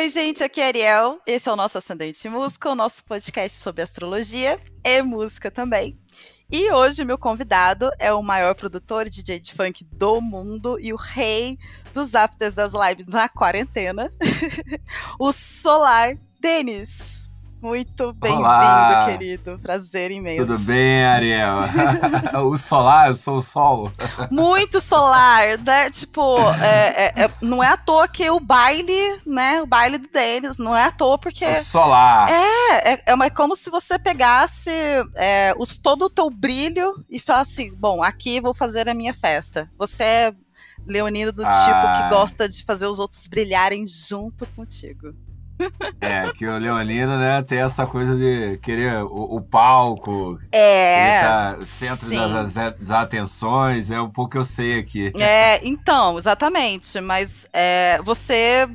Oi, gente, aqui é Ariel. Esse é o nosso Ascendente Música, o nosso podcast sobre astrologia e música também. E hoje meu convidado é o maior produtor e DJ de funk do mundo e o rei dos afters das lives na quarentena, o Solar Denis. Muito bem-vindo, querido. Prazer imenso. Tudo bem, Ariel? o solar, eu sou o sol. Muito solar, né? Tipo, é, é, é, não é à toa que o baile, né? O baile do Denis, não é à toa porque. O solar. É, é, é como se você pegasse é, os, todo o teu brilho e falasse assim: bom, aqui vou fazer a minha festa. Você é leonino do ah. tipo que gosta de fazer os outros brilharem junto contigo. É, que o Leonino, né, tem essa coisa de querer o, o palco. É. Tá centro das, das, atenções, é um pouco que eu sei aqui. É, então, exatamente. Mas é, você,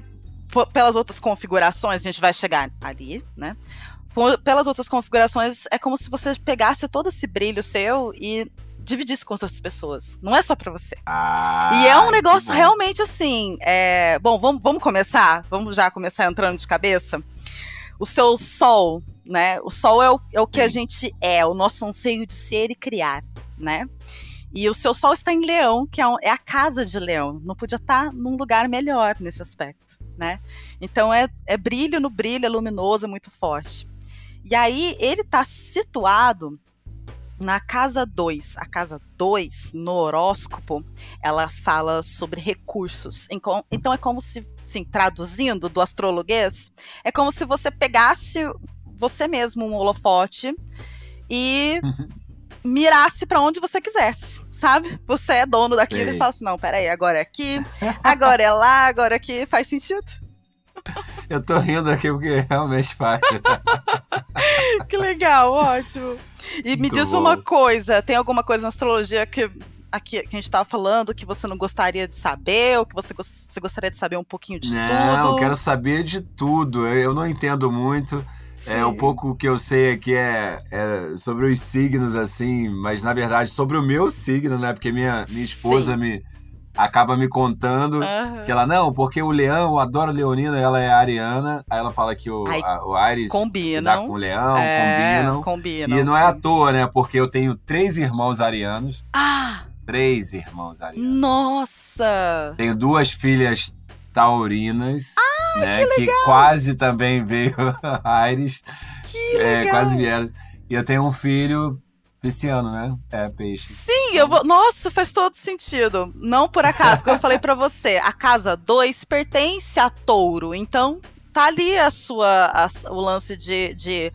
pelas outras configurações, a gente vai chegar ali, né? Pelas outras configurações, é como se você pegasse todo esse brilho seu e dividir isso com outras pessoas. Não é só para você. Ah, e é um negócio realmente assim. É... Bom, vamos, vamos começar? Vamos já começar entrando de cabeça? O seu sol, né? O sol é o, é o que a gente é, o nosso anseio de ser e criar, né? E o seu sol está em Leão, que é, um, é a casa de Leão. Não podia estar num lugar melhor nesse aspecto, né? Então é, é brilho no brilho, é luminoso, é muito forte. E aí ele está situado na casa 2, a casa 2, no horóscopo, ela fala sobre recursos. Então é como se, traduzindo do astrologuês, é como se você pegasse você mesmo um holofote e uhum. mirasse para onde você quisesse, sabe? Você é dono daquilo Sei. e fala assim: não, peraí, agora é aqui, agora é lá, agora é aqui. Faz sentido? Eu tô rindo aqui porque realmente faz. que legal, ótimo. E Muito me diz bom. uma coisa: tem alguma coisa na astrologia que aqui que a gente estava falando que você não gostaria de saber, ou que você, você gostaria de saber um pouquinho de não, tudo? Não, eu quero saber de tudo. Eu não entendo muito. Sim. É, um pouco que eu sei aqui é, é, sobre os signos, assim, mas na verdade sobre o meu signo, né? Porque minha, minha esposa me, acaba me contando uhum. que ela, não, porque o leão, adora leonina, ela é ariana. Aí ela fala que o, a, o Ares combinam. se dá com o leão, é, combinam. combinam. E não sim. é à toa, né? Porque eu tenho três irmãos arianos. Ah! Três irmãos arianos. Nossa! Tenho duas filhas taurinas. Ah, né, que, que quase também veio Ares. Que legal. É, quase vieram. E eu tenho um filho Pisciano, né? É, peixe. Sim, eu vou. Nossa, faz todo sentido. Não por acaso, como eu falei para você, a casa 2 pertence a touro. Então, tá ali a sua, a, o lance de, de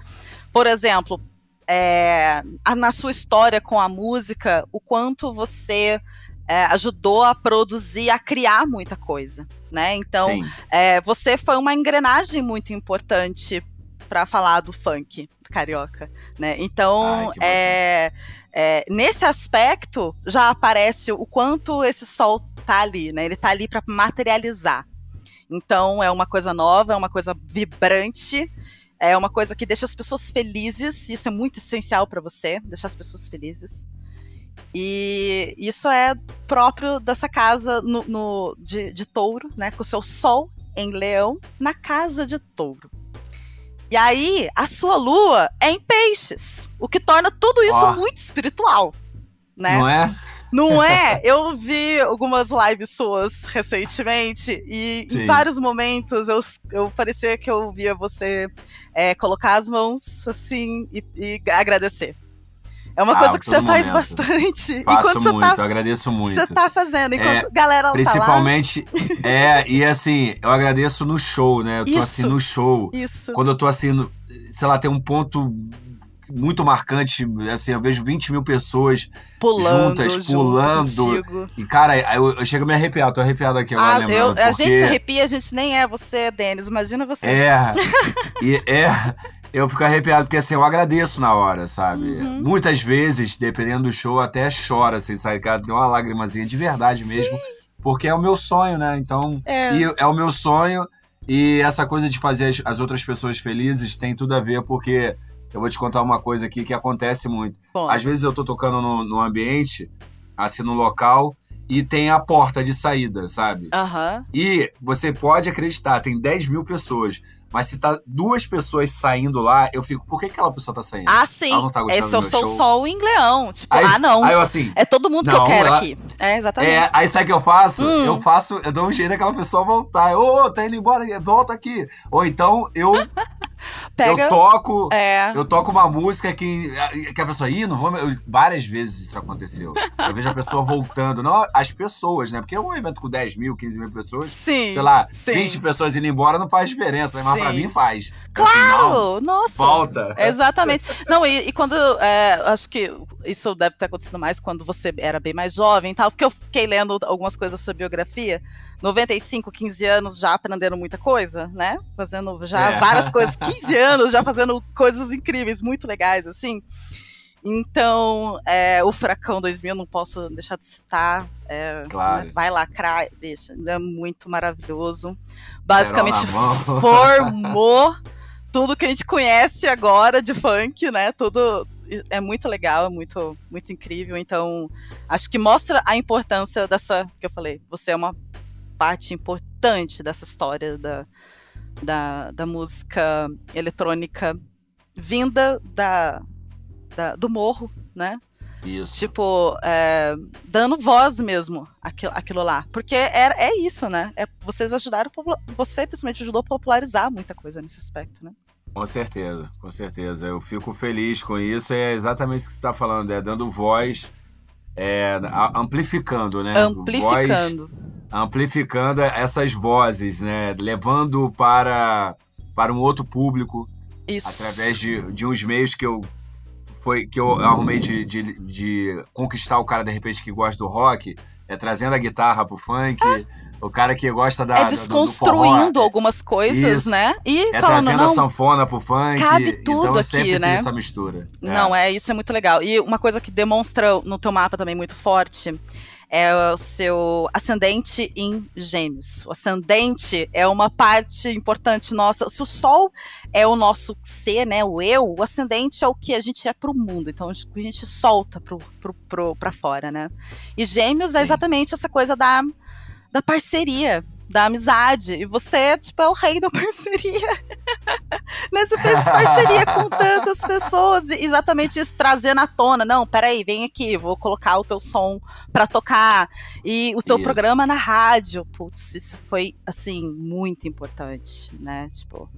por exemplo, é, a, na sua história com a música, o quanto você é, ajudou a produzir, a criar muita coisa, né? Então, é, você foi uma engrenagem muito importante para falar do funk carioca, né? Então, Ai, é, é, nesse aspecto já aparece o quanto esse sol tá ali, né? Ele tá ali para materializar. Então, é uma coisa nova, é uma coisa vibrante, é uma coisa que deixa as pessoas felizes. Isso é muito essencial para você, deixar as pessoas felizes. E isso é próprio dessa casa no, no de, de touro, né? Com o seu sol em leão na casa de touro. E aí, a sua lua é em peixes, o que torna tudo isso oh. muito espiritual, né? Não é? Não é? Eu vi algumas lives suas recentemente e Sim. em vários momentos eu, eu parecia que eu via você é, colocar as mãos assim e, e agradecer. É uma ah, coisa que você momento. faz bastante. Faço muito, tá, agradeço muito. Você tá fazendo, enquanto é, galera Principalmente, tá lá. é, e assim, eu agradeço no show, né? Eu tô isso, assim no show. Isso. Quando eu tô assim, no, sei lá, tem um ponto muito marcante, assim, eu vejo 20 mil pessoas pulando, juntas, pulando. E, cara, eu, eu chego a me arrepiar, tô arrepiado aqui agora, ah, lembrando. Eu, porque... A gente se arrepia, a gente nem é você, Denis, imagina você. É, e é eu fico arrepiado, porque assim, eu agradeço na hora, sabe? Uhum. Muitas vezes, dependendo do show, até chora, assim, sabe? Cara, tem uma lágrimazinha de verdade Sim. mesmo. Porque é o meu sonho, né? Então, é. E é o meu sonho. E essa coisa de fazer as, as, outras pessoas felizes tem tudo a ver, porque eu vou te contar uma coisa aqui que acontece muito. Bom. Às vezes eu tô tocando no, no ambiente, assim, no local, e tem a porta de saída, sabe? Aham. E você pode acreditar, tem 10 mil pessoas. Mas se tá duas pessoas saindo lá, eu fico, por que aquela pessoa tá saindo? Ah, sim. Ela não tá gostando do eu meu sou show? só o Ingleão. Tipo, Aí- ah, não. Aí eu assim, É todo mundo que Não, eu quero ela- aqui. É, exatamente. É, aí sabe o que eu faço? Hum. Eu faço, eu dou um jeito daquela pessoa voltar. Ô, tá indo embora, volta aqui. Ou então eu, Pega. eu toco. É. Eu toco uma música que, que a pessoa, ih, não vou. eu- várias vezes isso aconteceu. Eu vejo a pessoa voltando. Não as pessoas, né? Porque é um evento com 10 mil, 15 mil pessoas. Sim. Sei lá, sim. 20 pessoas indo embora não faz diferença, né? mas pra Sim. mim faz. Eu assim, não, Claro! Nossa! volta. Exatamente. Não, e, e quando. é, acho que isso deve ter acontecido mais quando você era bem mais jovem e tal, porque eu fiquei lendo algumas coisas sobre biografia. 95, 15 anos já aprendendo muita coisa, né? Fazendo já É. várias coisas. 15 anos já fazendo coisas incríveis, muito legais, assim. Então, é, o Furacão 2000, não posso deixar de citar. é, Claro. Vai lacrar, deixa. É muito maravilhoso. Basicamente, formou tudo que a gente conhece agora de funk, né? Tudo é muito legal, é muito, muito incrível. Então, acho que mostra a importância dessa que eu falei. Você é uma parte importante dessa história da, da, da música eletrônica vinda da, da- do morro, né? Isso. Tipo, é, dando voz mesmo àquilo, àquilo lá. Porque é, é isso, né? É, vocês ajudaram, você principalmente ajudou a popularizar muita coisa nesse aspecto, né? Com certeza, com certeza. Eu fico feliz com isso. É exatamente o que você está falando, é dando voz, é, amplificando, né? Voz, Amplificando. essas vozes, né? Levando para, para um outro público Isso. através de, de uns meios que eu foi que eu arrumei de, de, de conquistar o cara de repente que gosta do rock, é trazendo a guitarra pro funk, o cara que gosta da é do- do desconstruindo forró, algumas coisas, Isso. né? E é falando, trazendo a não, sanfona pro funk. cabe tudo então aqui, né? essa mistura. Não, é isso é muito legal. E uma coisa que demonstra no teu mapa também muito forte é o seu ascendente em gêmeos. O ascendente é uma parte importante nossa. Se o sol é o nosso ser, né, o eu, o ascendente é o que a gente é pro mundo. Então, o que a gente solta pra fora, né? E gêmeos é Sim. exatamente essa coisa da, da parceria, da amizade. E você, tipo, é o rei da parceria. né? Você fez parceria com tantas pessoas. E exatamente isso, trazendo à tona. Não, peraí, vem aqui, vou colocar o teu som pra tocar. E o teu Isso. programa na rádio. Putz, isso foi, assim, muito importante, né? Tipo.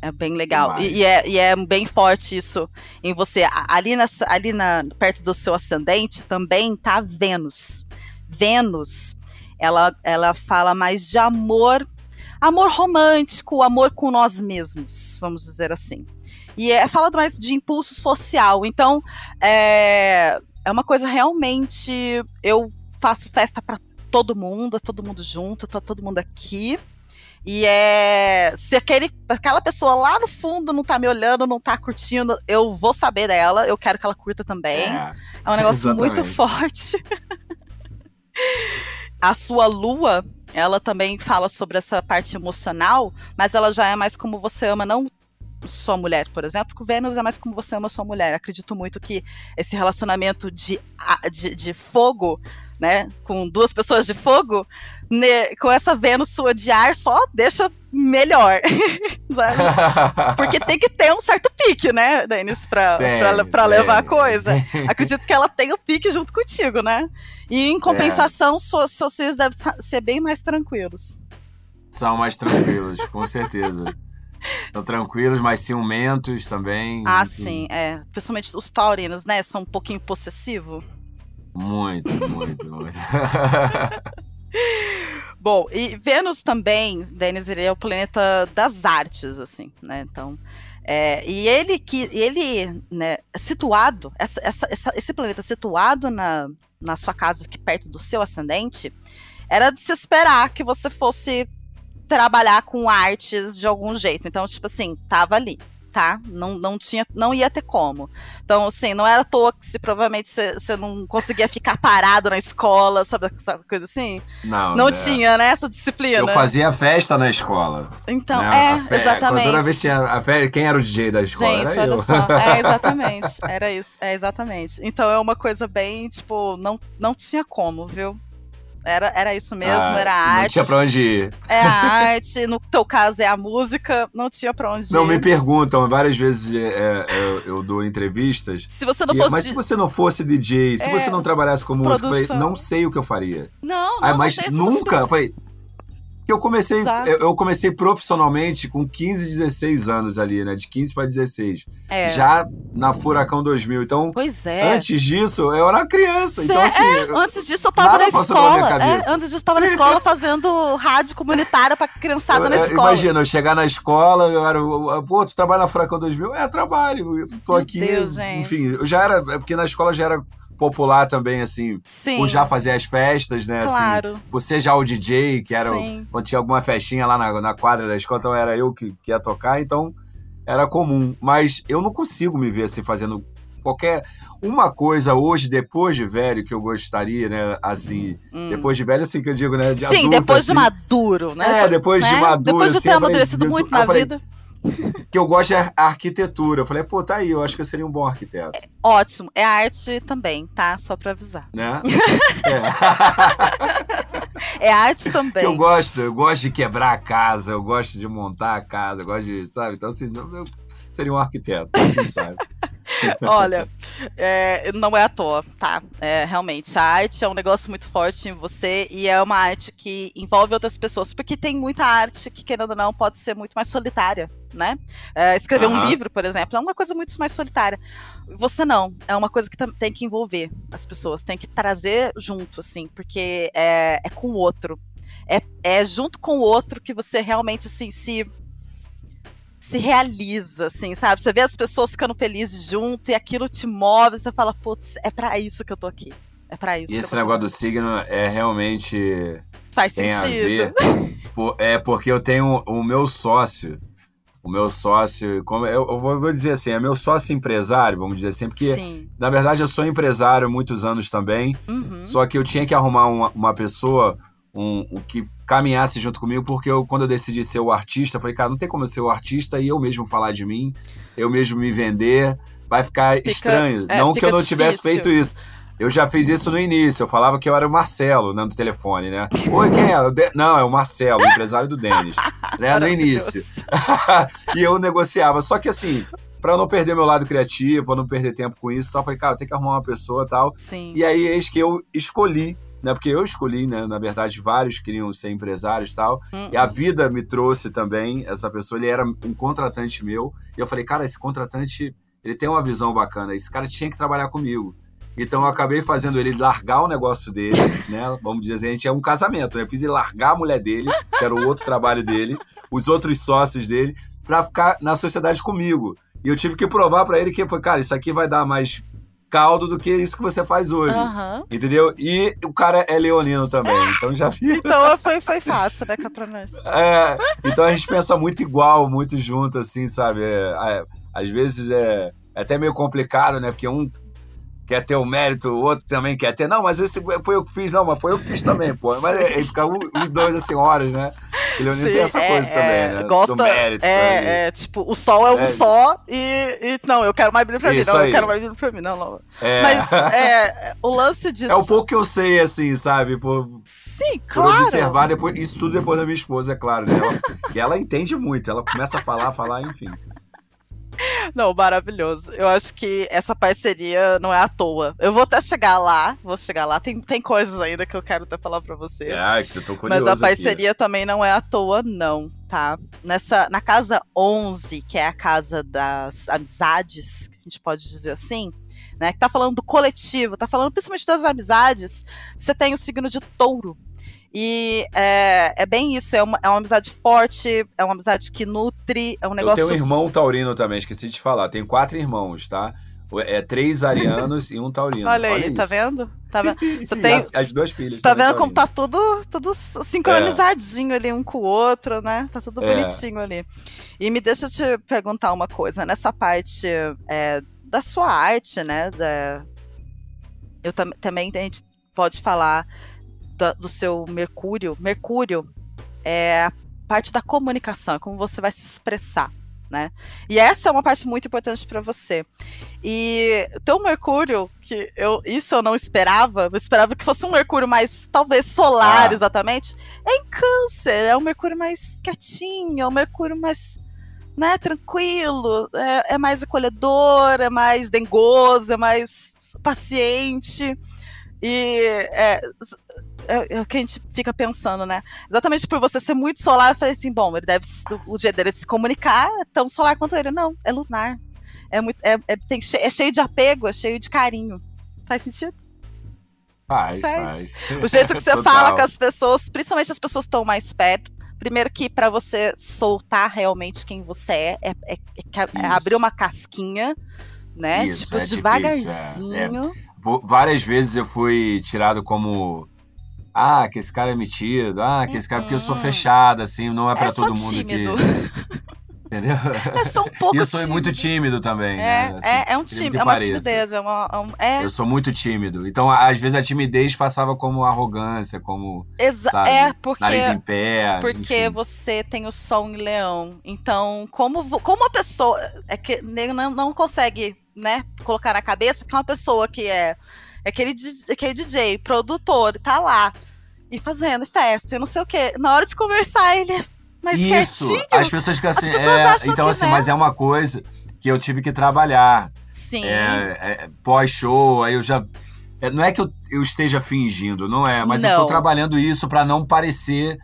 É bem legal. E, e é, e é bem forte isso em você. Ali, na, ali na, perto do seu ascendente também tá Vênus. Vênus, ela, ela fala mais de amor, amor romântico, amor com nós mesmos, vamos dizer assim. E é, fala mais de impulso social. Então, é, é uma coisa realmente. Eu faço festa para todo mundo, é todo mundo junto, tá todo mundo aqui. E é. Se aquele, aquela pessoa lá no fundo não tá me olhando, não tá curtindo, eu vou saber dela, eu quero que ela curta também. É. É um negócio muito Exatamente. forte. A sua lua, ela também fala sobre essa parte emocional, mas ela já é mais como você ama, não sua mulher, por exemplo, porque o Vênus é mais como você ama sua mulher. Acredito muito que esse relacionamento de, de, de fogo, né, com duas pessoas de fogo, né, com essa Vênus sua de ar, só deixa melhor. Porque tem que ter um certo pique, né, Denis, pra, Tem, pra, pra levar a coisa. Acredito que ela tem o pique junto contigo, né? E em compensação, suas, seus filhos devem ser bem mais tranquilos. São mais tranquilos, com certeza. São tranquilos, mas ciumentos também. Ah, enfim. sim, é. Principalmente os taurinos, né? São um pouquinho possessivos. Muito, muito, muito. Bom, e Vênus também, Denis, ele é o planeta das artes, assim, né? Então, é, e ele que ele, né, situado, essa, essa, esse planeta situado na, na sua casa, aqui perto do seu ascendente, era de se esperar que você fosse trabalhar com artes de algum jeito. Então, tipo assim, tava ali, tá? Não, não tinha, não ia ter como. Então, assim, não era à toa que se provavelmente você não conseguia ficar parado na escola, sabe, sabe coisa assim? Não, Não né? tinha, né, essa disciplina. Eu fazia festa na escola. Então, né? é, fe- exatamente. Toda vez tinha a fe... Quem era o DJ da escola? Gente, era olha eu. só. É, exatamente. Era isso. É, exatamente. Então é uma coisa bem, tipo, não, não tinha como, viu? Era, era isso mesmo, ah, era a arte. Não tinha pra onde ir. É a arte, no teu caso é a música, não tinha pra onde não, ir. Não, me perguntam, várias vezes é, é, eu, eu, dou entrevistas. Se você não fosse. Mas se você não fosse DJ, se é, você não trabalhasse com música, eu falei, não sei o que eu faria. Não, não. mas não nunca. Falei, que eu comecei, eu, eu, comecei profissionalmente com 15, 16 anos ali, né? De 15 para 16. É. Já na Furacão 2000. Então, pois é. antes disso, eu era criança. Cê, então, assim. É, antes disso, eu tava na escola. É, antes disso, eu tava na escola fazendo rádio comunitária pra criançada eu, na escola. Imagina, eu chegar na escola, eu era. Pô, tu trabalha na Furacão 2000? É, trabalho. Eu tô Meu aqui. Deus, gente. Enfim, eu já era. É porque na escola já era popular também, assim, Sim. por já fazer as festas, né? Assim, claro. Assim, ser já o DJ, que era. Quando tinha alguma festinha lá na, na quadra da escola, então era eu que, que ia tocar, então era comum. Mas eu não consigo me ver assim fazendo qualquer. Uma coisa hoje, depois de velho, que eu gostaria, né? Assim, hum. depois de velho, assim que eu digo, né? De Sim, adulto, depois assim, de maduro, né? É, depois né? de maduro. Depois de ter assim, amadurecido muito na vida que eu gosto de arquitetura. Eu falei, pô, tá aí, eu acho que eu seria um bom arquiteto. É, ótimo. É arte também, tá? Só pra avisar. Né? é. é arte também. Eu gosto, eu gosto de quebrar a casa, eu gosto de montar a casa, eu gosto de, sabe? Então, assim, eu seria um arquiteto, quem sabe? Olha, é, não é à toa, tá? É, realmente, a arte é um negócio muito forte em você e é uma arte que envolve outras pessoas, porque tem muita arte que, querendo ou não, pode ser muito mais solitária, né? É, escrever uhum. um livro, por exemplo, é uma coisa muito mais solitária. Você não, é uma coisa que tem que envolver as pessoas, tem que trazer junto, assim, porque é, é com o outro. É, é junto com o outro que você realmente assim, se se realiza, assim, sabe? Você vê as pessoas ficando felizes junto e aquilo te move, você fala, putz, é para isso que eu tô aqui. É para isso. E esse negócio do signo é realmente. Faz tem sentido. Por, é porque eu tenho o meu sócio. O meu sócio, como eu, eu vou dizer assim, é meu sócio empresário, vamos dizer assim, porque Sim. na verdade eu sou empresário há muitos anos também. Uhum. Só que eu tinha que arrumar uma, uma pessoa um, um, que caminhasse junto comigo, porque eu, quando eu decidi ser o artista, falei, cara, não tem como eu ser o artista e eu mesmo falar de mim, eu mesmo me vender, vai ficar fica, estranho. É, não que eu não difícil. tivesse feito isso. Eu já fiz isso no início, eu falava que eu era o Marcelo, né, no telefone, né? Oi, quem é? Não, é o Marcelo, o empresário do Denis, né, no início. e eu negociava, só que assim, para não perder meu lado criativo, pra não perder tempo com isso, tal, eu falei, cara, eu tenho que arrumar uma pessoa tal. Sim. E aí, eis que eu escolhi né? Porque eu escolhi, né? Na verdade, vários queriam ser empresários e tal. E a vida me trouxe também essa pessoa. Ele era um contratante meu. E eu falei, cara, esse contratante, ele tem uma visão bacana. Esse cara tinha que trabalhar comigo. Então eu acabei fazendo ele largar o negócio dele, né? Vamos dizer assim, a gente é um casamento, né? Eu fiz ele largar a mulher dele, que era o outro trabalho dele, os outros sócios dele, para ficar na sociedade comigo. E eu tive que provar para ele que foi, cara, isso aqui vai dar mais caldo do que isso que você faz hoje. Uhum. Entendeu? E o cara é leonino também, então já vi. Então foi, foi fácil, né, Capranés? É, então a gente pensa muito igual, muito junto, assim, sabe? É, é, às vezes é, é até meio complicado, né? Porque um quer ter o mérito, o outro também quer ter. Não, mas esse foi eu que fiz, não, mas foi eu que fiz também, pô. Mas ele fica os dois assim, horas, né? O Leonino tem essa é, coisa é, também, né? Gosta, Do mérito. É, é, tipo, o sol é um é. só e, e. Não, eu quero mais brilho pra mim. Não, aí. eu quero mais brilho pra mim. Não, não. É. Mas é, o lance disso. É o pouco que eu sei, assim, sabe? Por, Sim, claro. Por observar depois, isso tudo depois da minha esposa, é claro, né? Ela, que ela entende muito, ela começa a falar, falar, enfim. Não, maravilhoso. Eu acho que essa parceria não é à toa. Eu vou até chegar lá, vou chegar lá. Tem, tem coisas ainda que eu quero até falar pra você. É, que eu tô curioso Mas a parceria aqui. também não é à toa, não, tá? Nessa, na casa 11, que é a casa das amizades, a gente pode dizer assim, né? Que tá falando do coletivo, tá falando principalmente das amizades. Você tem o signo de touro. E é, é bem isso, é uma, é uma amizade forte, é uma amizade que nutre, é um negócio. Eu tenho um irmão taurino também, esqueci de falar. Tenho quatro irmãos, tá? É três arianos e um taurino. Olha aí, Olha tá vendo? Tá vendo? Você tem. As duas filhas. Tá vendo como tá tudo, tudo sincronizadinho é. ali um com o outro, né? Tá tudo é. bonitinho ali. E me deixa te perguntar uma coisa. Nessa parte é, da sua arte, né? Da... Eu tam também a gente pode falar da, do seu Mercúrio. Mercúrio é a parte da comunicação, é como você vai se expressar. né? E essa é uma parte muito importante para você. E teu Mercúrio, que eu isso eu não esperava, eu esperava que fosse um Mercúrio mais talvez solar, ah. exatamente. É em Câncer, é um Mercúrio mais quietinho, é um Mercúrio mais né, tranquilo, é, é mais acolhedor, é mais dengoso, é mais paciente. E é, é, é, o que a gente fica pensando, né? Exatamente por você ser muito solar, eu falei assim, bom, ele deve o dia dele se comunicar é tão solar quanto ele. Não, é lunar. É, muito, é, é, tem, é cheio de apego, é cheio de carinho. Faz sentido? Faz, faz. O jeito que você fala com as pessoas, principalmente as pessoas que estão mais perto. Primeiro que para você soltar realmente quem você é, é, é, é abrir uma casquinha, né? Isso, tipo, é devagarzinho. Várias vezes eu fui tirado como ah, que esse cara é metido, ah, que esse cara, porque eu sou fechada, assim, não é para é todo mundo tímido. que. Entendeu? É só um pouco E eu sou tímido. muito tímido também. É, né? assim, é, é, um time, é uma timidez. É uma, é... Eu sou muito tímido. Então, às vezes, a timidez passava como arrogância, como. Exa sabe, é, porque. Nariz em pé. Porque enfim. você tem o sol em leão. Então, como, como a pessoa. É que não, não consegue, né, colocar na cabeça que uma pessoa que é. É aquele, aquele DJ, produtor, tá lá e fazendo festa e não sei o quê. Na hora de conversar, ele é mais Isso, quietinho. as pessoas ficam assim, é, então assim, mas é uma coisa que eu tive que trabalhar. Sim. É, é, Pós-show, aí eu já. É, não é que eu, eu, esteja fingindo, não é, mas não. eu tô trabalhando isso para não parecer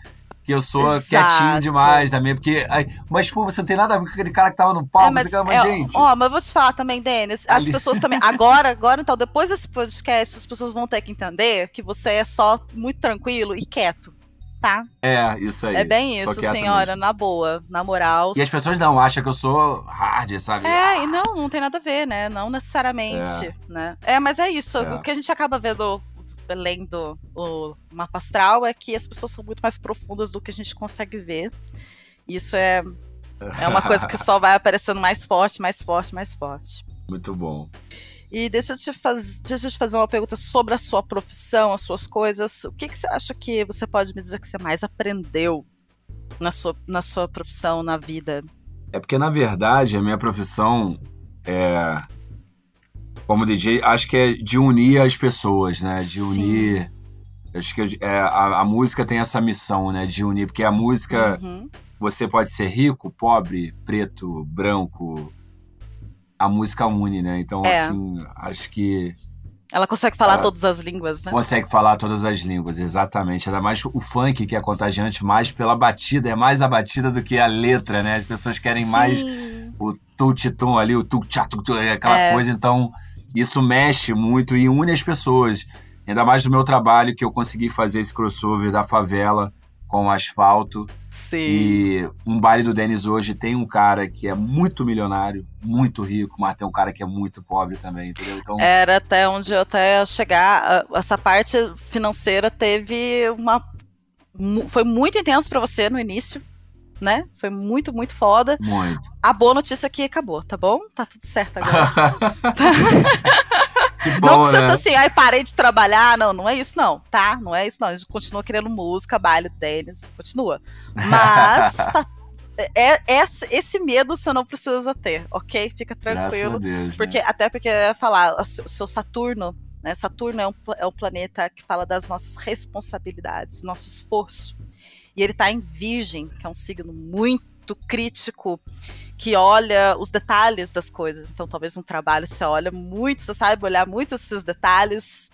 que eu sou Exato. quietinho demais também, porque. Aí, mas, pô, você não tem nada a ver com aquele cara que tava no palco, é, mas, você, mas, é, gente. Ó, mas eu vou te falar também, Denis, as Ali. pessoas também. Agora, agora, então, depois desse podcast, as pessoas vão ter que entender que você é só muito tranquilo e quieto. Tá? É, isso aí. É bem isso, senhora, mesmo. na boa, na moral. E as pessoas não acham que eu sou hard, sabe? É, e não, não tem nada a ver, né? Não necessariamente, é. né? É, mas é isso. É. O que a gente acaba vendo lendo o mapa astral é que as pessoas são muito mais profundas do que a gente consegue ver. Isso é, é uma coisa que só vai aparecendo mais forte, mais forte, mais forte. Muito bom. E deixa eu te, faz, deixa eu te fazer uma pergunta sobre a sua profissão, as suas coisas. O que, que você acha que você pode me dizer que você mais aprendeu na sua, na sua profissão, na vida? É porque, na verdade, a minha profissão é, como DJ, acho que é de unir as pessoas, né? De Sim. unir. Acho que é, a, a, música tem essa missão, né? De unir, porque a música uhum. você pode ser rico, pobre, preto, branco. A música une, né? Então, é. assim, acho que. Ela consegue falar ela todas as línguas, né? Consegue falar todas as línguas, exatamente. Ainda mais o funk, que é contagiante mais pela batida, é mais a batida do que a letra, né? As pessoas querem Sim. mais o tu-ti-tum ali, o tu-tchá-tu, aquela é. coisa, então isso mexe muito e une as pessoas. Ainda mais no meu trabalho que eu consegui fazer esse crossover da favela com o asfalto. Sim. E um baile do Denis hoje tem um cara que é muito milionário, muito rico, mas tem um cara que é muito pobre também, entendeu? Então... Era até onde eu até chegar, essa parte financeira teve uma. Foi muito intenso para você no início, né? Foi muito, muito foda. Muito. A boa notícia é que acabou, tá bom? Tá tudo certo agora. bom, não que você né? tá assim, ai, parei de trabalhar. Não, não é isso, não, tá? Não é isso, não. A gente continua querendo música, baile, tênis, continua. Mas tá é, é, esse medo você não precisa ter, ok? Fica tranquilo. Deus, né? porque, né? Até porque eu ia falar, o seu Saturno, né? Saturno é um, é um planeta que fala das nossas responsabilidades, nosso esforço. E ele está em Virgem, que é um signo muito crítico, que olha os detalhes das coisas. Então, talvez no trabalho você olha muito, você sabe olhar muito esses detalhes.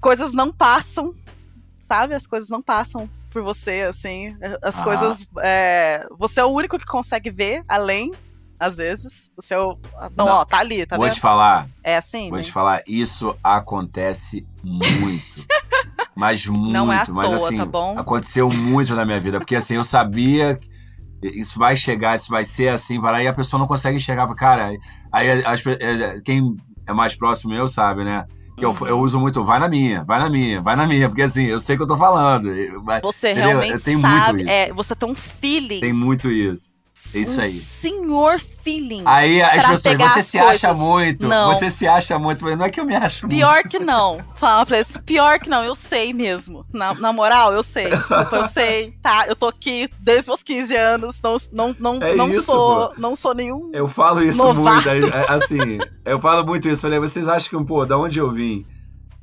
Coisas não passam, sabe? As coisas não passam por você, assim. As ah. coisas. É, você é o único que consegue ver além às vezes. O seu. Não, não, ó, tá ali, tá Vou vendo? te falar. É assim? Vou né? te falar, isso acontece muito. mas muito, não é à mas toa, assim, tá bom? aconteceu muito na minha vida, porque assim, eu sabia isso vai chegar, isso vai ser assim, para aí a pessoa não consegue enxergar, cara, aí as, é, quem é mais próximo eu sabe, né? Que eu, eu uso muito, vai na minha, vai na minha, vai na minha, porque assim, eu sei que eu tô falando. Você entendeu? realmente sabe, é, você tem um feeling. Tem muito isso. Isso um aí. senhor feeling. Aí as pessoas, você se acha coisas. muito. Não. Você se acha muito. Não é que eu me acho Pior muito. que não. Fala pra eles, pior que não, eu sei mesmo. Na, na moral, eu sei. Desculpa, eu sei. Tá, eu tô aqui desde meus 15 anos. Não, não, não, É não isso, sou. Não sou nenhum. Eu falo isso Novato. muito. é, Assim, eu falo muito isso. Falei, vocês acham que, pô, da onde eu vim?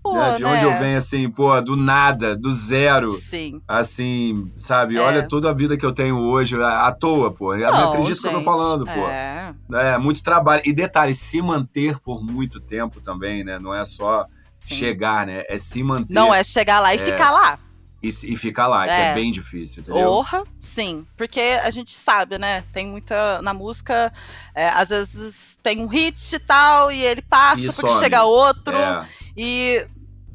Pô, né? De né? onde eu venho, assim, pô, do nada, do zero. Sim. Assim, sabe? É. Olha toda a vida que eu tenho hoje, à toa, pô. Eu Não, acredito que eu tô gente, falando, pô. É, É, muito trabalho. E detalhe, se manter por muito tempo também, né? Não é só sim. chegar, né? É se manter Não é chegar lá e É. ficar lá. e, e ficar lá, que É. é bem difícil, entendeu? Orra, sim. Porque a gente sabe, né? Tem muita. Na música, é, às vezes tem um hit e tal, e ele passa E porque some. chega outro. É. E,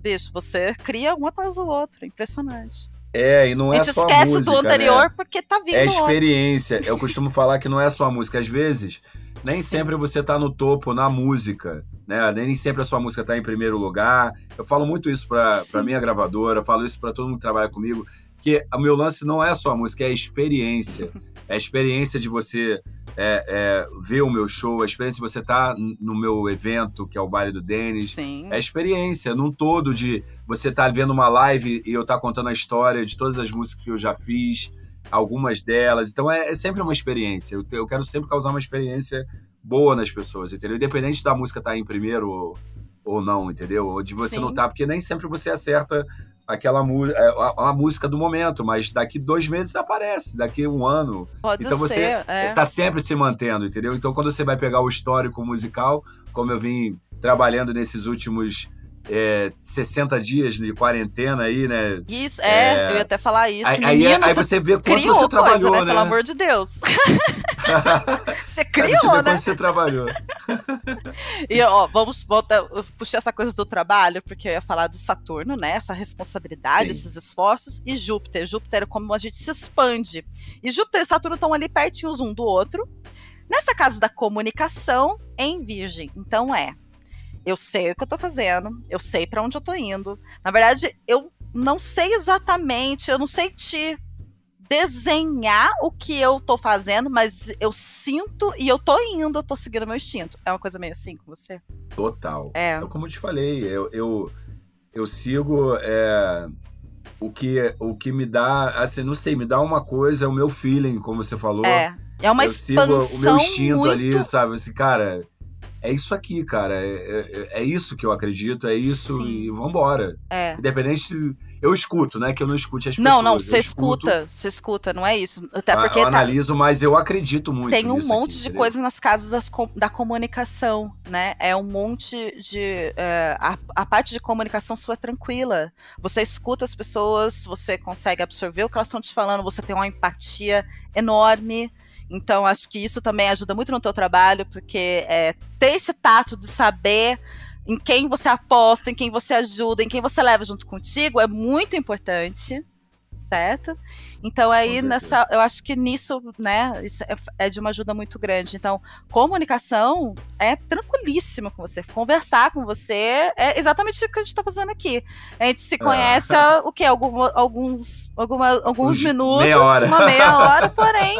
bicho, você cria um atrás do outro. Impressionante. É, e não a é gente só esquece música, do anterior né? porque tá vindo É outro. experiência. Eu costumo falar que não é só música. Às vezes, nem Sim. sempre você tá no topo na música, né? Nem sempre a sua música tá em primeiro lugar. Eu falo muito isso pra, pra minha gravadora, falo isso pra todo mundo que trabalha comigo, que o meu lance não é só a música, é a experiência. É a experiência de você é, é, ver o meu show, a experiência de você estar no meu evento, que é o Baile do Denis. Sim. É a experiência, num todo de você estar vendo uma live e eu estar contando a história de todas as músicas que eu já fiz, algumas delas. Então é, é sempre uma experiência. Eu, eu quero sempre causar uma experiência boa nas pessoas, entendeu? Independente da música estar em primeiro ou, ou não, entendeu? Ou de você Sim. não estar, porque nem sempre você acerta aquela música, a, a música do momento, mas daqui dois meses aparece, daqui um ano. Pode então você ser. É. Tá sempre se mantendo, entendeu? Então, quando você vai pegar o histórico musical, como eu vim trabalhando nesses últimos é, 60 dias de quarentena aí, né? Isso, é, É. eu ia até falar isso. Aí, aí, Menino, aí você você vê quanto você coisa, trabalhou, né? né? Pelo amor de Deus. você Aí criou, você vê né? quanto você trabalhou. E ó, vamos voltar, eu puxei essa coisa do trabalho, porque eu ia falar do Saturno, né? Essa responsabilidade, Sim. esses esforços, e Júpiter. Júpiter é como a gente se expande. E Júpiter e Saturno estão ali pertinhos um do outro. Nessa casa da comunicação em Virgem. Então é. Eu sei o que eu tô fazendo, eu sei pra onde eu tô indo. Na verdade, eu não sei exatamente, eu não sei te desenhar o que eu tô fazendo, mas eu sinto e eu tô indo, eu tô seguindo meu instinto. É uma coisa meio assim com você? Total. É. É como eu te falei, eu, eu, eu sigo é, o, que, o que me dá, assim, não sei, me dá uma coisa, é o meu feeling, como você falou. É. É uma eu sigo expansão o meu instinto muito... ali, sabe? Assim, cara, é isso aqui, cara. É, é- é isso que eu acredito, é isso Sim. e vambora. É. Independente se. Eu escuto, né? Que eu não escute as Não, pessoas. não, eu você escuta, você escuta, não é isso. Até ah, porque eu tá- analiso, mas eu acredito muito. tem um monte aqui, de coisa nas casas das da comunicação, né? É um monte de. é, a, a parte de comunicação sua é tranquila. Você escuta as pessoas, você consegue absorver o que elas estão te falando, você tem uma empatia enorme. Então, acho que isso também ajuda muito no teu trabalho, porque é, ter esse tato de saber em quem você aposta, em quem você ajuda, em quem você leva junto contigo é muito importante, certo? Então aí nessa, eu acho que nisso, né, é, é de uma ajuda muito grande. Então, comunicação é tranquilíssima com você, conversar com você é exatamente o que a gente está fazendo aqui. A gente se conhece há, o quê? Algum, alguns, alguma, alguns Uns minutos, meia uma meia hora, porém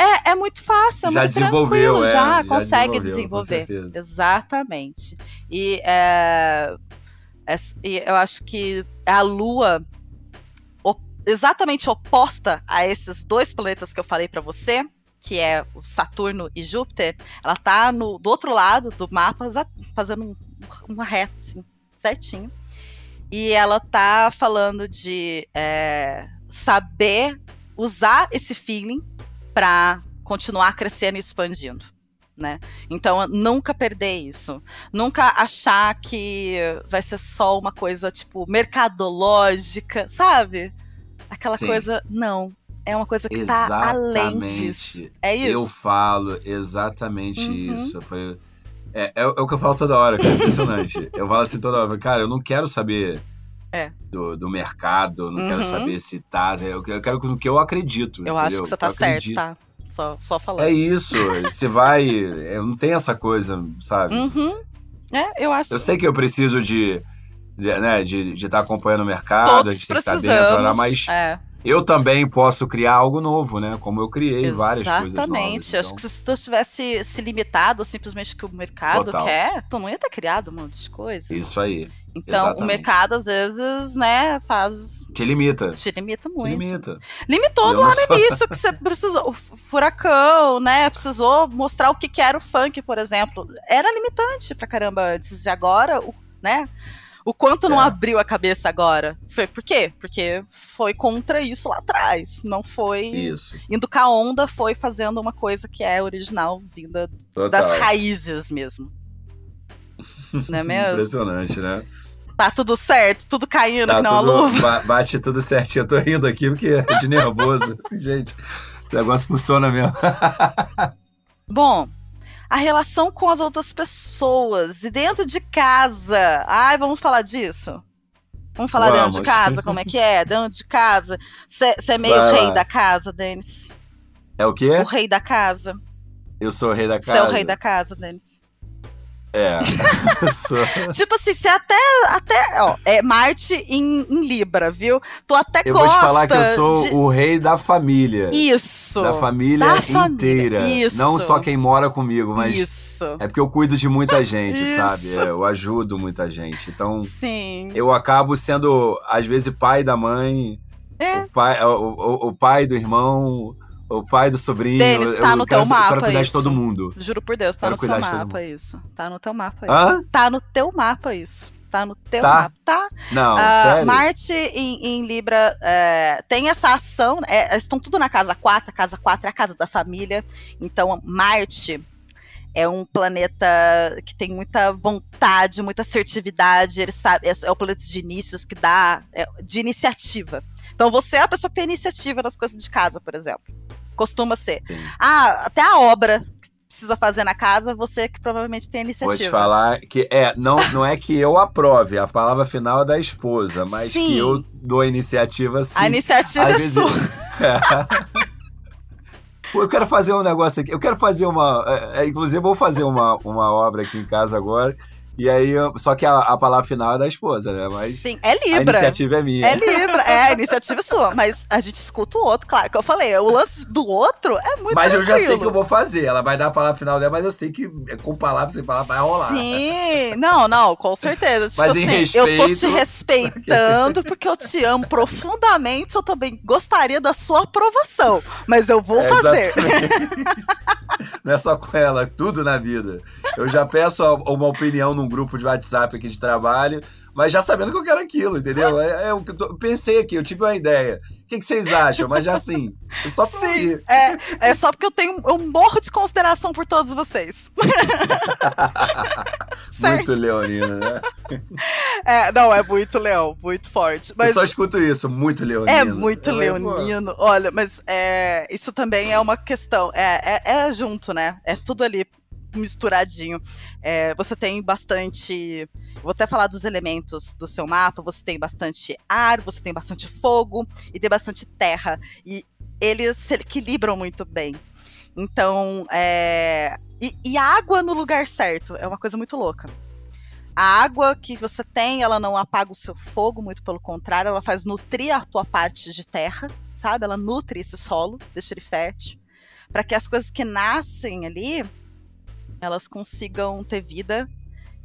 é, é muito fácil, é Já muito desenvolveu, tranquilo, é, já, já consegue desenvolver. Exatamente. E, é, es- e eu acho que a Lua, exatamente oposta a esses dois planetas que eu falei pra você, que é o Saturno e Júpiter, ela tá no, do outro lado do mapa, fazendo um- uma reta, assim, certinho. E ela tá falando de é, saber usar esse feeling para continuar crescendo e expandindo, né? Então, nunca perder isso. Nunca achar que vai ser só uma coisa, tipo, mercadológica, sabe? Aquela Sim. coisa, não. É uma coisa que tá além disso. É isso. Eu falo exatamente Uhum. isso. Foi- É, é, o é o que eu falo toda hora, cara. Impressionante. eu falo assim toda hora. Cara, eu não quero saber É. do, do mercado, não quero Uhum. saber se tá. Eu, eu quero no que eu acredito. Eu acho entendeu? que você tá certo, tá? Só, só falando. É isso. Você vai. Eu não tem essa coisa, sabe? Uhum. É, eu acho. Eu sei que eu preciso de. de, né, de estar acompanhando o mercado, a Todos gente tem que estar precisamos. dentro, mas é. Eu também posso criar algo novo, né? Como eu criei Exatamente. várias coisas novas. Exatamente. Acho então. que se tu tivesse se limitado simplesmente que o mercado Total. quer, tu não ia ter criado um monte de coisa. Isso aí. Então, exatamente. o mercado, às vezes, né, faz. Te limita. Te limita Te muito. limita. Limitou Eu lá no sou- início, que você precisou. O furacão, né? Precisou mostrar o que, que era o funk, por exemplo. Era limitante pra caramba antes. E agora, o, né? O quanto não É. abriu a cabeça agora? Foi por quê? Porque foi contra isso lá atrás. Não foi Isso. indo com a onda, foi fazendo uma coisa que é original, vinda Total. das raízes mesmo. Não é mesmo? Impressionante, né? Tá tudo certo, tudo caindo Tá que não tudo- a luva. ba- bate tudo certinho. Eu tô rindo aqui porque é de nervoso. Assim, gente, esse negócio funciona mesmo. Bom, a relação com as outras pessoas e dentro de casa. Ai, vamos falar disso? Vamos falar dentro de Vamos. casa, como é que é? Dentro de casa. Você é meio Vai rei lá. da casa, Denis. É o quê? O rei da casa. Eu sou o rei da Você casa. é o rei da casa, Denis. É. Eu tipo assim, você até. até ó, é Marte em, em Libra, viu? Tu até Eu gosta. vou te falar que eu sou de... o rei da família. Isso. Da família Da família, inteira. isso. Não só quem mora comigo, mas Isso. é porque eu cuido de muita gente, Isso. sabe? É, eu ajudo muita gente. Então, Sim. eu acabo sendo, às vezes, pai da mãe, É. o, pai, o, o- o pai do irmão, o pai do sobrinho. Denis, tá eu no teu mapa Eu quero cuidar de isso. todo mundo. Juro por Deus, tá Quero no seu mapa isso. Tá no teu mapa isso. Hã? Tá no teu mapa isso. Tá no teu Tá? mapa, tá? Não, Ah, sério? Marte em, em Libra é, tem essa ação, é, estão tudo na casa 4, a casa 4 é a casa da família. Então, Marte é um planeta que tem muita vontade, muita assertividade, ele sabe, é, é o planeta de inícios que dá, é, de iniciativa. Então, você é a pessoa que tem iniciativa nas coisas de casa, por exemplo. Costuma ser. Sim. Ah, até a obra que precisa fazer na casa, você que provavelmente tem a Vou iniciativa. te falar que é, não, não é que eu aprove, a palavra final é da esposa, mas Sim. que eu dou a iniciativa sim. A iniciativa Às é vezes- sua. Pô, eu quero fazer um negócio aqui. Eu quero fazer uma. é, é, inclusive, vou fazer uma, uma obra aqui em casa agora. E aí, eu- só que a, a palavra final é da esposa, né? Mas Sim, é a Libra. iniciativa é minha. É Libra, é, a iniciativa é sua, mas a gente escuta o outro, claro, que eu falei, o lance do outro é muito mas eu já sei tranquilo. que eu vou fazer. Ela vai dar a palavra final dela, mas eu sei que é com palavra sem palavra vai rolar. Sim, não, não, com certeza. Tipo Mas em assim, eu tô te respeito- respeitando porque eu te amo profundamente, eu também gostaria da sua aprovação, mas eu vou É, fazer. Não é só com ela, tudo na vida. Eu já peço a- uma opinião num grupo de WhatsApp aqui de trabalho, mas já sabendo que eu quero aquilo, entendeu? É, é o que eu tô- pensei aqui, eu tive uma ideia. O que, que vocês acham? Mas já assim, é só pra Sim, ouvir. é, é só porque eu tenho eu morro de consideração por todos vocês. Muito leonino, né? É, não, é muito leão, muito forte. Mas Eu só escuto isso, muito leonino. É muito Eu, leonino. Olha, mas é, isso também é uma questão. É, é, é junto, né? É tudo ali misturadinho. É, você tem bastante. Vou até falar dos elementos do seu mapa. Você tem bastante ar, você tem bastante fogo e tem bastante terra. E eles se equilibram muito bem. Então, é. E, e água no lugar certo é uma coisa muito louca. A água que você tem, ela não apaga o seu fogo, muito pelo contrário, ela faz nutrir a tua parte de terra, sabe? Ela nutre esse solo, deixa ele fértil, para que as coisas que nascem ali, elas consigam ter vida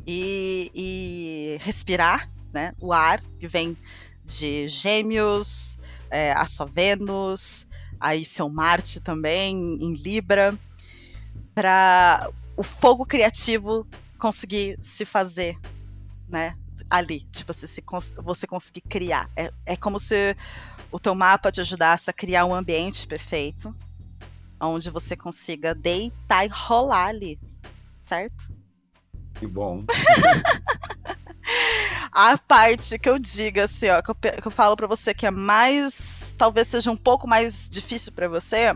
e, e respirar, né? O ar que vem de Gêmeos, é, a sua Vênus, aí seu Marte também em Libra, para o fogo criativo conseguir se fazer, né? Ali, tipo, você, se você conseguir criar. É, é como se o teu mapa te ajudasse a criar um ambiente perfeito, onde você consiga deitar e rolar ali, certo? Que bom. A parte que eu diga, assim, ó, que eu, que eu falo pra você que é mais, talvez seja um pouco mais difícil pra você,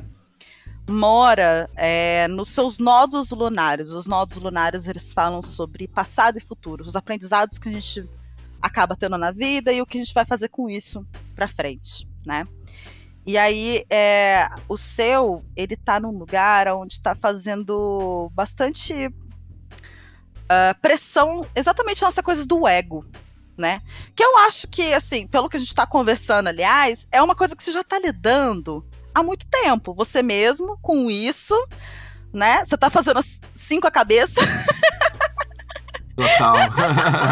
mora é, nos seus nodos lunares. Os nodos lunares, eles falam sobre passado e futuro, os aprendizados que a gente acaba tendo na vida e o que a gente vai fazer com isso pra frente, né? E aí, é, o seu, ele tá num lugar onde tá fazendo bastante ah, pressão, exatamente nessa coisa do ego, né? Que eu acho que, assim, pelo que a gente está conversando, aliás, é uma coisa que você já está lidando há muito tempo. Você mesmo, com isso, né? Você está fazendo cinco a cabeça. Total.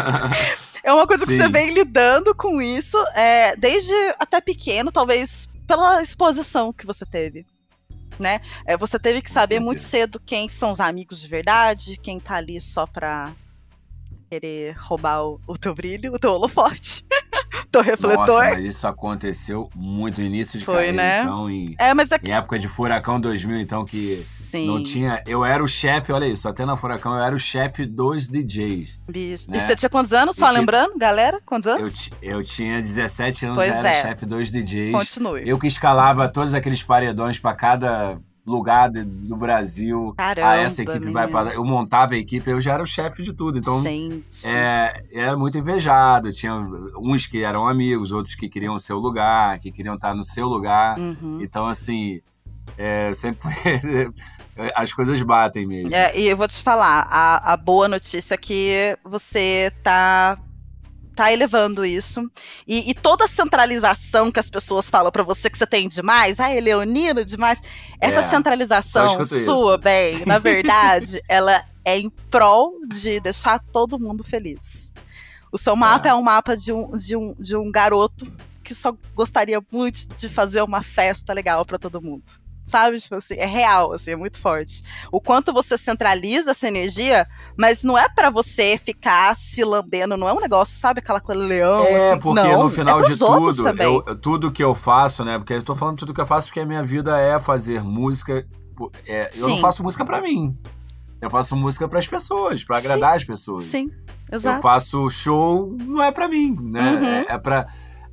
é uma coisa Sim. que você vem lidando com isso é, desde até pequeno, talvez pela exposição que você teve. Né? É, você teve que saber muito cedo quem são os amigos de verdade, quem tá ali só pra querer roubar o, o teu brilho, o teu holofote. teu refletor. Nossa, mas isso aconteceu muito no início de Foi, carreira, né? então, em, é, mas é... em época de Furacão 2000, então, que Sim. não tinha... Eu era o chefe, olha isso, até na Furacão eu era o chefe dos DJs. Bicho. Né? E você tinha quantos anos, só lembrando, galera? Quantos anos? Eu, eu tinha 17 anos, pois já era é. chefe dos DJs. Continue. Eu que escalava todos aqueles paredões para cada lugar do Brasil. Caramba, ah, essa equipe vai para. Eu montava a equipe, eu já era o chefe de tudo. Então, é, era muito invejado. Tinha uns que eram amigos, outros que queriam o seu lugar, que queriam estar no seu lugar. Uhum. Então, assim, é, sempre. as coisas batem mesmo. É, e eu vou te falar, a, a boa notícia é que você tá tá elevando isso. E, e, toda a centralização que as pessoas falam para você que você tem demais, ah, ele é leonino demais, essa é, centralização sua, bem, na verdade, ela é em prol de deixar todo mundo feliz. O seu mapa é, é um mapa de um, de, um, de um garoto que só gostaria muito de fazer uma festa legal para todo mundo sabe? Tipo assim, é real, assim, é muito forte. O quanto você centraliza essa energia, mas não é para você ficar se lambendo, não é um negócio, sabe? Aquela coisa leão, é, assim. porque não, no final é de tudo, eu, tudo que eu faço, né? Porque eu tô falando tudo que eu faço porque a minha vida é fazer música. É, eu não faço música para mim. Eu faço música para as pessoas, para agradar Sim. as pessoas. Sim, exato. Eu faço show, não é para mim, né? Uhum. É, é para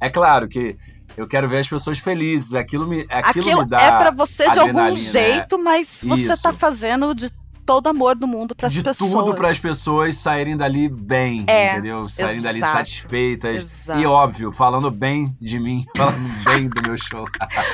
É claro que eu quero ver as pessoas felizes. Aquilo me, aquilo, aquilo me dá. É para você de algum né? jeito, mas você tá fazendo de todo amor do mundo para as pessoas. De tudo para as pessoas saírem dali bem, é, entendeu? Saírem exato, dali satisfeitas. Exato. E óbvio, falando bem de mim, falando bem do meu show.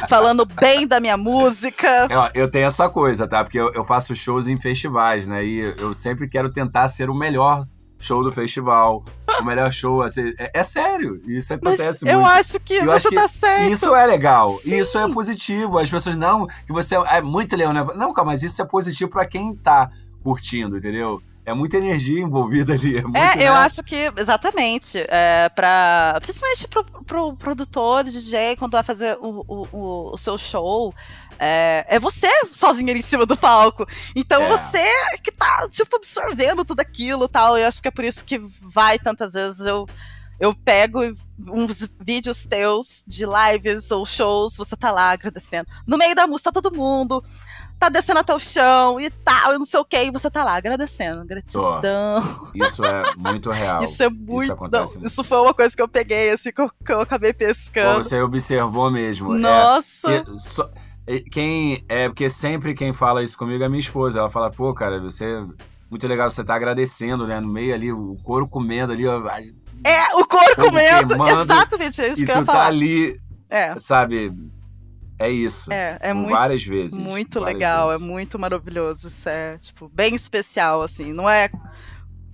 falando bem da minha música. Eu, eu tenho essa coisa, tá? Porque eu, eu, faço shows em festivais, né? E eu sempre quero tentar ser o melhor show do festival, o melhor show. Assim, é, é, sério, isso acontece Mas muito. Eu acho que eu você acho tá que certo. Isso é legal, Sim. isso é positivo. As pessoas, não, que você é muito leão, né? Não, calma, mas isso é positivo para quem tá curtindo, entendeu? É muita energia envolvida ali. É, muito, é eu né? acho que, exatamente. É, pra, principalmente pro, pro produtor, DJ, quando vai fazer o, o, o seu show, é, é você sozinha ali em cima do palco. Então é. você que tá, tipo, absorvendo tudo aquilo e tal. E acho que é por isso que vai tantas vezes eu. Eu pego uns vídeos teus de lives ou shows, você tá lá agradecendo. No meio da música, tá todo mundo tá descendo até o chão e tal, e não sei o que, e você tá lá agradecendo. Gratidão. Isso é muito real. Isso é muito. Isso, isso foi uma coisa que eu peguei, assim, que eu, que eu acabei pescando. Pô, você observou mesmo. É, Nossa! É, só, quem. É porque sempre quem fala isso comigo é minha esposa. Ela fala, pô, cara, você. Muito legal você tá agradecendo, né? No meio ali, o couro comendo ali. Ó, é, o couro comendo! Exatamente, é isso que eu ia falar. E tu tá ali, é. sabe? É isso. É, é muito, várias vezes. Muito várias legal, vezes. é muito maravilhoso. Isso é, tipo, bem especial, assim. Não é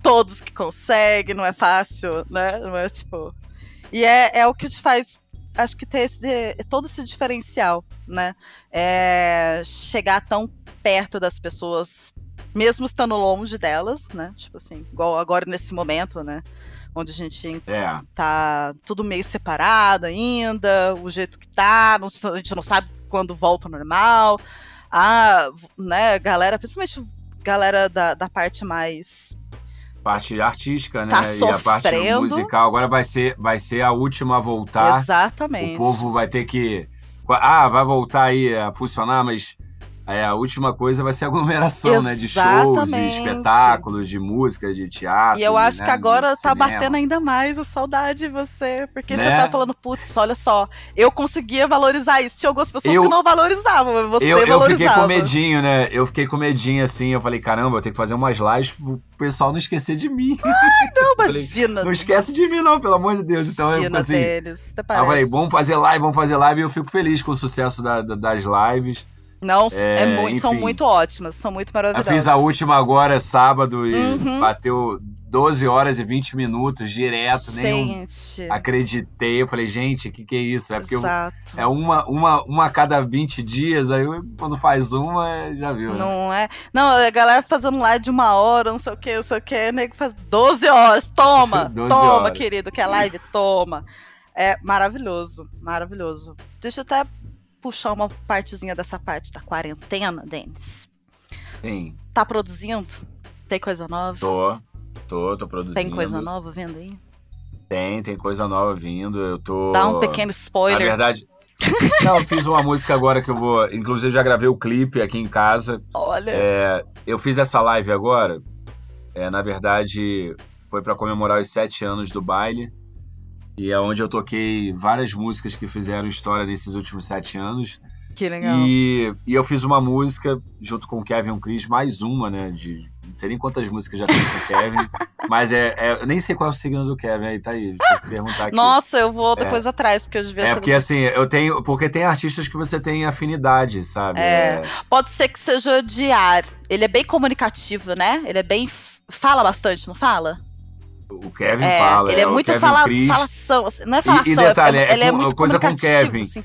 todos que conseguem, não é fácil, né? Não é tipo. E é, é o que te faz, acho que ter esse, todo esse diferencial, né? É chegar tão perto das pessoas, mesmo estando longe delas, né? Tipo assim, igual agora nesse momento, né? onde a gente é. tá tudo meio separado ainda, o jeito que tá, não, a gente não sabe quando volta ao normal. A, né, galera, principalmente galera da, da parte mais parte artística, né? Tá e a parte musical agora vai ser vai ser a última a voltar. Exatamente. O povo vai ter que ah, vai voltar aí a funcionar, mas é, a última coisa vai ser aglomeração, Exatamente. né? De shows, de espetáculos, de música, de teatro. E eu acho né? que agora de tá cinema. batendo ainda mais a saudade de você. Porque né? você tá falando, putz, olha só, eu conseguia valorizar isso. Tinha algumas pessoas eu, que não valorizavam, mas você eu, valorizava. Eu fiquei com medinho, né? Eu fiquei com medinho, assim. Eu falei, caramba, eu tenho que fazer umas lives pro pessoal não esquecer de mim. Ai, não, imagina. falei, não esquece de mim, não, pelo amor de Deus. Então eu assim. Deles, eu falei, vamos fazer live, vamos fazer live. E eu fico feliz com o sucesso da, da, das lives. Não, é, é muito, são muito ótimas, são muito maravilhosas. Eu fiz a última agora, sábado, e uhum. bateu 12 horas e 20 minutos direto, nem acreditei. Eu falei, gente, o que, que é isso? É porque eu, é uma, uma, uma a cada 20 dias, aí quando faz uma, já viu. Né? Não é? Não, a galera fazendo live de uma hora, não sei o que, não sei o que, nego faz 12 horas. Toma, 12 toma, horas. querido, que é live, toma. É maravilhoso, maravilhoso. Deixa eu até puxar uma partezinha dessa parte da quarentena, Denis. Sim. Tá produzindo? Tem coisa nova? Tô, tô, tô produzindo. Tem coisa nova vindo aí? Tem, tem coisa nova vindo. Eu tô. Dá um pequeno spoiler. Na verdade. Não, eu fiz uma música agora que eu vou. Inclusive, já gravei o clipe aqui em casa. Olha. É, eu fiz essa live agora. É, na verdade, foi para comemorar os sete anos do baile. E é onde eu toquei várias músicas que fizeram história nesses últimos sete anos. Que legal. E, e eu fiz uma música junto com o Kevin o Chris, mais uma, né? De, não sei nem quantas músicas já fiz com o Kevin. mas é, é, Nem sei qual é o signo do Kevin, aí tá aí. Deixa eu perguntar aqui. Nossa, eu vou depois é. atrás, porque eu devia É porque assim, eu tenho. Porque tem artistas que você tem afinidade, sabe? É. é. Pode ser que seja de ar. Ele é bem comunicativo, né? Ele é bem. Fala bastante, não fala? O Kevin é, fala. Ele é, é muito fala, falação. Assim, não é falação, e, e detalhe, é, ele é, é muito coisa com o Kevin. Assim.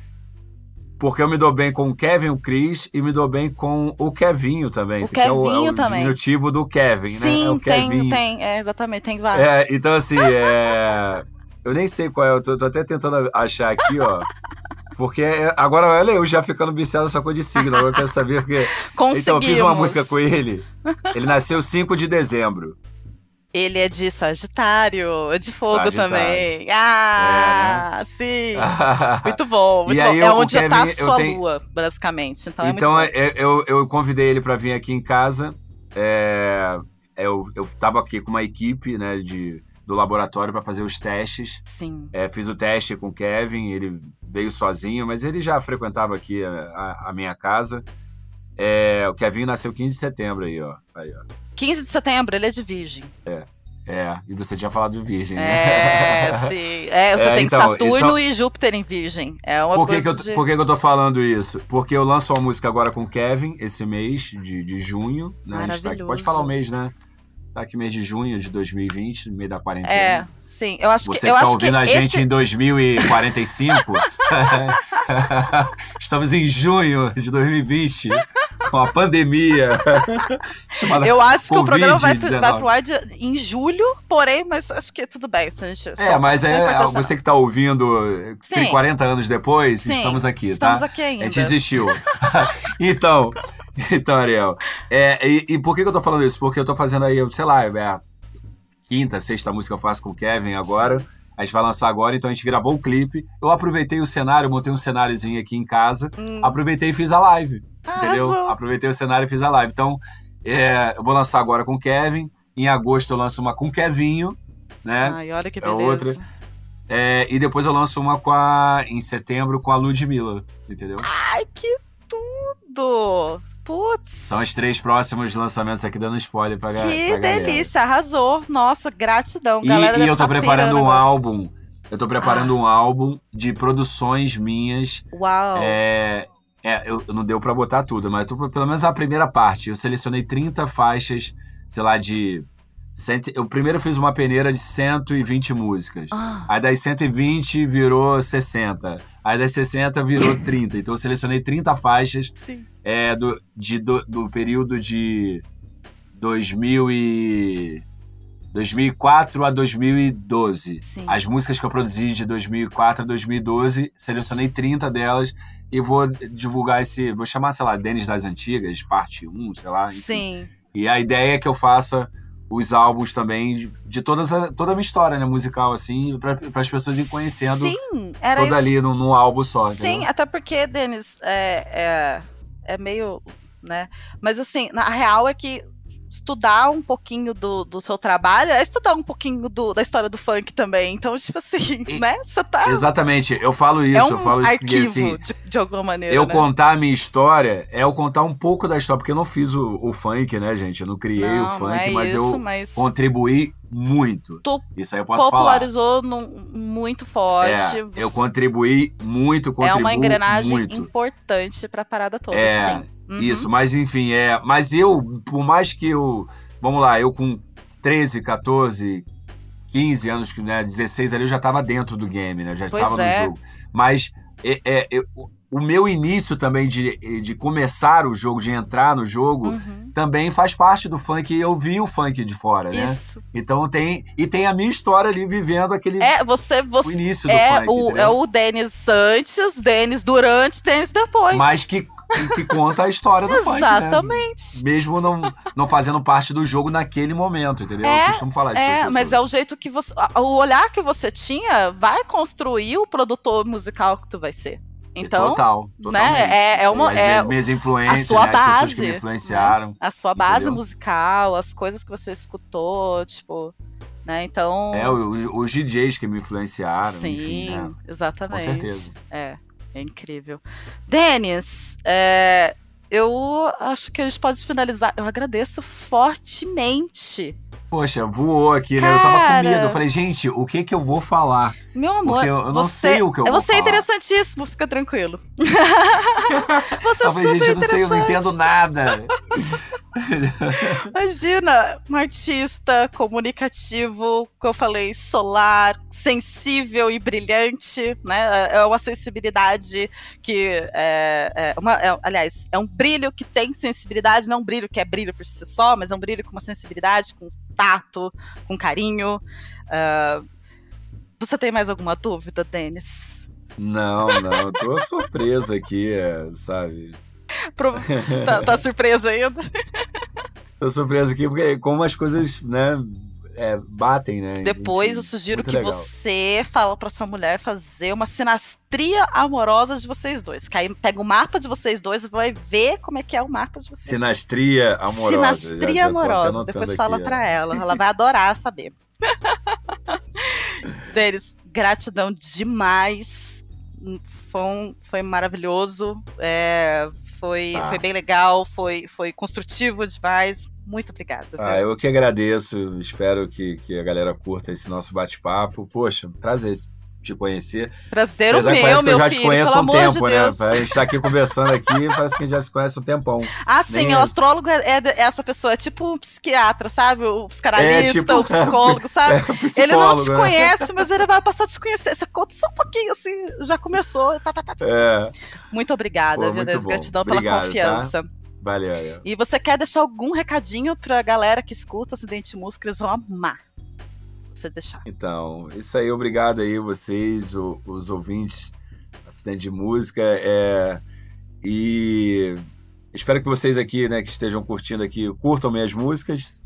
Porque eu me dou bem com o Kevin, o Chris, e me dou bem com o Kevinho também. O Kevinho é o, é o também. diminutivo do Kevin, Sim, né? É o tem, Kevinho. tem. É, exatamente, tem vários. É, então assim, é... eu nem sei qual é, eu tô, tô até tentando achar aqui, ó. Porque agora, olha eu já ficando viciado nessa coisa de signo. Agora eu quero saber porque. Então, eu fiz uma música com ele. Ele nasceu 5 de dezembro. Ele é de Sagitário, é de fogo Sagitário. também. Ah, é, né? sim. Muito bom. Muito e bom. Aí, é onde Kevin, tá a sua tenho... lua, basicamente. Então, então é é, eu, eu convidei ele para vir aqui em casa. É, eu, eu tava aqui com uma equipe né, de, do laboratório para fazer os testes. Sim. É, fiz o teste com o Kevin, ele veio sozinho, mas ele já frequentava aqui a, a, a minha casa. É, o Kevin nasceu 15 de setembro aí, ó. Aí, ó. 15 de setembro, ele é de Virgem. É. É, e você tinha falado de Virgem, né? É, sim. É, você é, tem então, Saturno é... e Júpiter em Virgem. É uma por que, coisa que eu, de... por que, que eu tô falando isso? Porque eu lanço uma música agora com o Kevin, esse mês de, de junho. Né? Tá aqui, pode falar o mês, né? Tá aqui mês de junho de 2020, no meio da quarentena. É, sim. Eu acho Você que, eu que tá ouvindo a gente em 2045, estamos em junho de 2020 com a pandemia. eu acho que o programa vai, vai pro ar de, em julho, porém, mas acho que tudo bem. Gente, é, mas é, você que está ouvindo Sim. tem 40 anos depois, Sim. estamos aqui, estamos tá? aqui ainda. A gente existiu. então, então, Ariel, é, e, e, por que, eu tô falando isso? Porque eu tô fazendo aí, sei lá, é a quinta, sexta música que eu faço com o Kevin agora. Sim. A gente vai lançar agora, então a gente gravou o clipe. Eu aproveitei o cenário, montei um cenáriozinho aqui em casa. Hum. Aproveitei e fiz a live. Entendeu? Aproveitei o cenário e fiz a live. Então, é, eu vou lançar agora com o Kevin. Em agosto eu lanço uma com o Kevinho, né? Ai, olha que é beleza. É outra. É, e depois eu lanço uma com a, em setembro com a Ludmilla, entendeu? Ai, que tudo! Putz! São os três próximos lançamentos aqui dando spoiler pra, que pra galera. Que delícia, arrasou. Nossa, gratidão. E, galera e eu tô tá preparando um álbum. Eu tô preparando ah. um álbum de produções minhas. Uau! É, é, eu, não deu para botar tudo, mas tô, pelo menos a primeira parte. Eu selecionei 30 faixas, sei lá, de. Cento, eu primeiro fiz uma peneira de 120 músicas. Ah. Aí das 120 virou 60. Aí das 60 virou 30. Então eu selecionei 30 faixas é, do, de, do, do período de 2000 e 2004 a 2012. Sim. As músicas que eu produzi de 2004 a 2012, selecionei 30 delas e vou divulgar esse. Vou chamar, sei lá, Denis das Antigas, parte 1, sei lá. Enfim. Sim. E a ideia é que eu faça os álbuns também de, de todas a, toda a minha história né, musical, assim, para as pessoas irem conhecendo Sim, era toda isso. ali no, no álbum só. Sim, entendeu? até porque, Denis, é, é, é meio. né? Mas assim, na real é que estudar um pouquinho do, do seu trabalho é estudar um pouquinho do, da história do funk também. Então, tipo assim, né? Você tá. Exatamente, eu falo isso, é um eu falo isso arquivo, assim, de, de, alguma maneira. Eu né? contar a minha história é eu contar um pouco da história, porque eu não fiz o, o funk, né, gente? Eu não criei não, o funk, é mas isso, eu mas... contribuí muito. Tu isso aí eu posso popularizou falar. Popularizou muito forte. É, eu contribuí muito, contribuí É uma engrenagem muito. importante pra parada toda, é, sim. Uhum. Isso, mas enfim, é. Mas eu, por mais que eu. Vamos lá, eu com 13, 14, 15 anos, né, 16 ali, eu já estava dentro do game, né? Eu já estava é. no jogo. Mas é, é, é, o meu início também de, de começar o jogo, de entrar no jogo, uhum. também faz parte do funk. Eu vi o funk de fora, né? Isso. Então tem. E tem a minha história ali vivendo aquele. É, você. você o início do é funk. O, é o Denis antes, Denis durante, Denis depois. Mas que que conta a história do funk, né? Exatamente. Né? Mesmo não, não fazendo parte do jogo naquele momento, entendeu? É, eu costumo falar isso. É, mas é o jeito que você. O olhar que você tinha vai construir o produtor musical que tu vai ser. Então, Total, né? É, é uma é as minhas influências, a sua né? base, as pessoas que me influenciaram. Né? A sua base entendeu? musical, as coisas que você escutou, tipo, né? Então, é os DJs que me influenciaram, sim, enfim, né? exatamente. Com certeza. É. É incrível. Denis, é, eu acho que a gente pode finalizar. Eu agradeço fortemente Poxa, voou aqui, né? Eu tava com medo. Eu falei, gente, o que que eu vou falar? Meu amor, Porque eu, eu não sei o que eu vou Você é interessantíssimo, fica tranquilo. você é super gente, eu não sei, eu não entendo nada. Imagina, um artista comunicativo, que eu falei, solar, sensível e brilhante, né? É uma sensibilidade que é, é uma, é, aliás, é um brilho que tem sensibilidade, não um brilho que é brilho por si só, mas é um brilho com uma sensibilidade, com tato, com carinho. Uh, você tem mais alguma dúvida, Denis? Não, não, tô surpresa aqui, é, sabe? Pro... Tá, tá surpresa ainda? tô surpresa aqui porque como as coisas, né, é, batem, né? Depois Enfim, eu sugiro que legal. você fala para sua mulher fazer uma sinastria amorosa de vocês dois. Que aí pega o mapa de vocês dois e vai ver como é que é o mapa de vocês. Sinastria amorosa. Sinastria já, já amorosa. Depois fala para ela. Ela vai adorar saber. Deles, gratidão demais. Foi, um, foi maravilhoso. É, foi, ah. foi bem legal, foi, foi construtivo demais. Muito obrigada. Ah, eu que agradeço. Espero que, que a galera curta esse nosso bate-papo. Poxa, prazer te conhecer. Prazer o meu, meu que eu já filho, te conheço há um tempo, de né? A gente tá aqui conversando aqui, parece que a gente já se conhece há um tempão. Ah, sim, Nem o astrólogo é, é, essa pessoa, é tipo um psiquiatra, sabe? O psicanalista, é, tipo, o psicólogo, sabe? É, ele não te né? conhece, mas ele vai passar a te conhecer. Você conta só um pouquinho, assim, já começou. Tá, tá, tá. tá. É. Muito obrigada, Pô, muito Gratidão Obrigado, pela tá? confiança. Tá? Valeu. E você quer deixar algum recadinho pra galera que escuta Acidente Música? Eles vão amar você deixar. Então, isso aí, obrigado aí vocês, o, os ouvintes Acidente de Música. É, e espero que vocês aqui, né, que estejam curtindo aqui, curtam minhas músicas.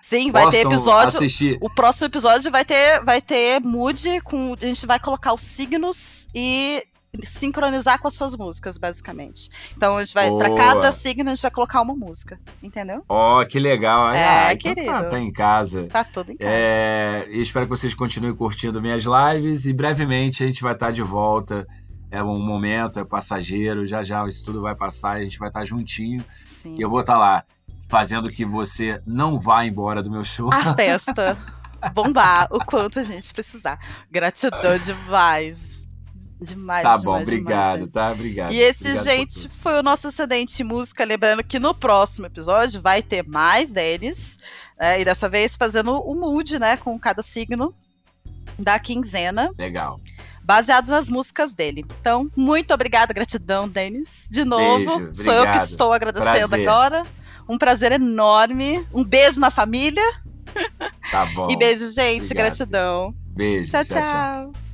Sim, vai ter episódio. Assistir. O próximo episódio vai ter, vai ter mood com. A gente vai colocar os signos e sincronizar com as suas músicas, basicamente. Então a gente vai, para cada signo, a gente vai colocar uma música, entendeu? Ó, oh, que legal. É, ah, então querido. Tá, tá, em casa. Tá tudo em casa. É, e espero que vocês continuem curtindo minhas lives e brevemente a gente vai estar de volta. É um momento, é passageiro, já já isso tudo vai passar e a gente vai estar juntinho. Sim. E eu vou estar lá fazendo que você não vá embora do meu show. A festa. bombar o quanto a gente precisar. Gratidão demais. Demais, Tá demais, bom, obrigado, demais. tá? Obrigado. E esse, obrigado gente, foi o nosso acidente música. Lembrando que no próximo episódio vai ter mais deles. Né? E dessa vez fazendo o mood, né? Com cada signo da quinzena. Legal. Baseado nas músicas dele. Então, muito obrigada, gratidão, Denis. De novo. Beijo, Sou eu que estou agradecendo prazer. agora. Um prazer enorme. Um beijo na família. Tá bom. E beijo, gente. Obrigado. Gratidão. Beijo. tchau. tchau. tchau.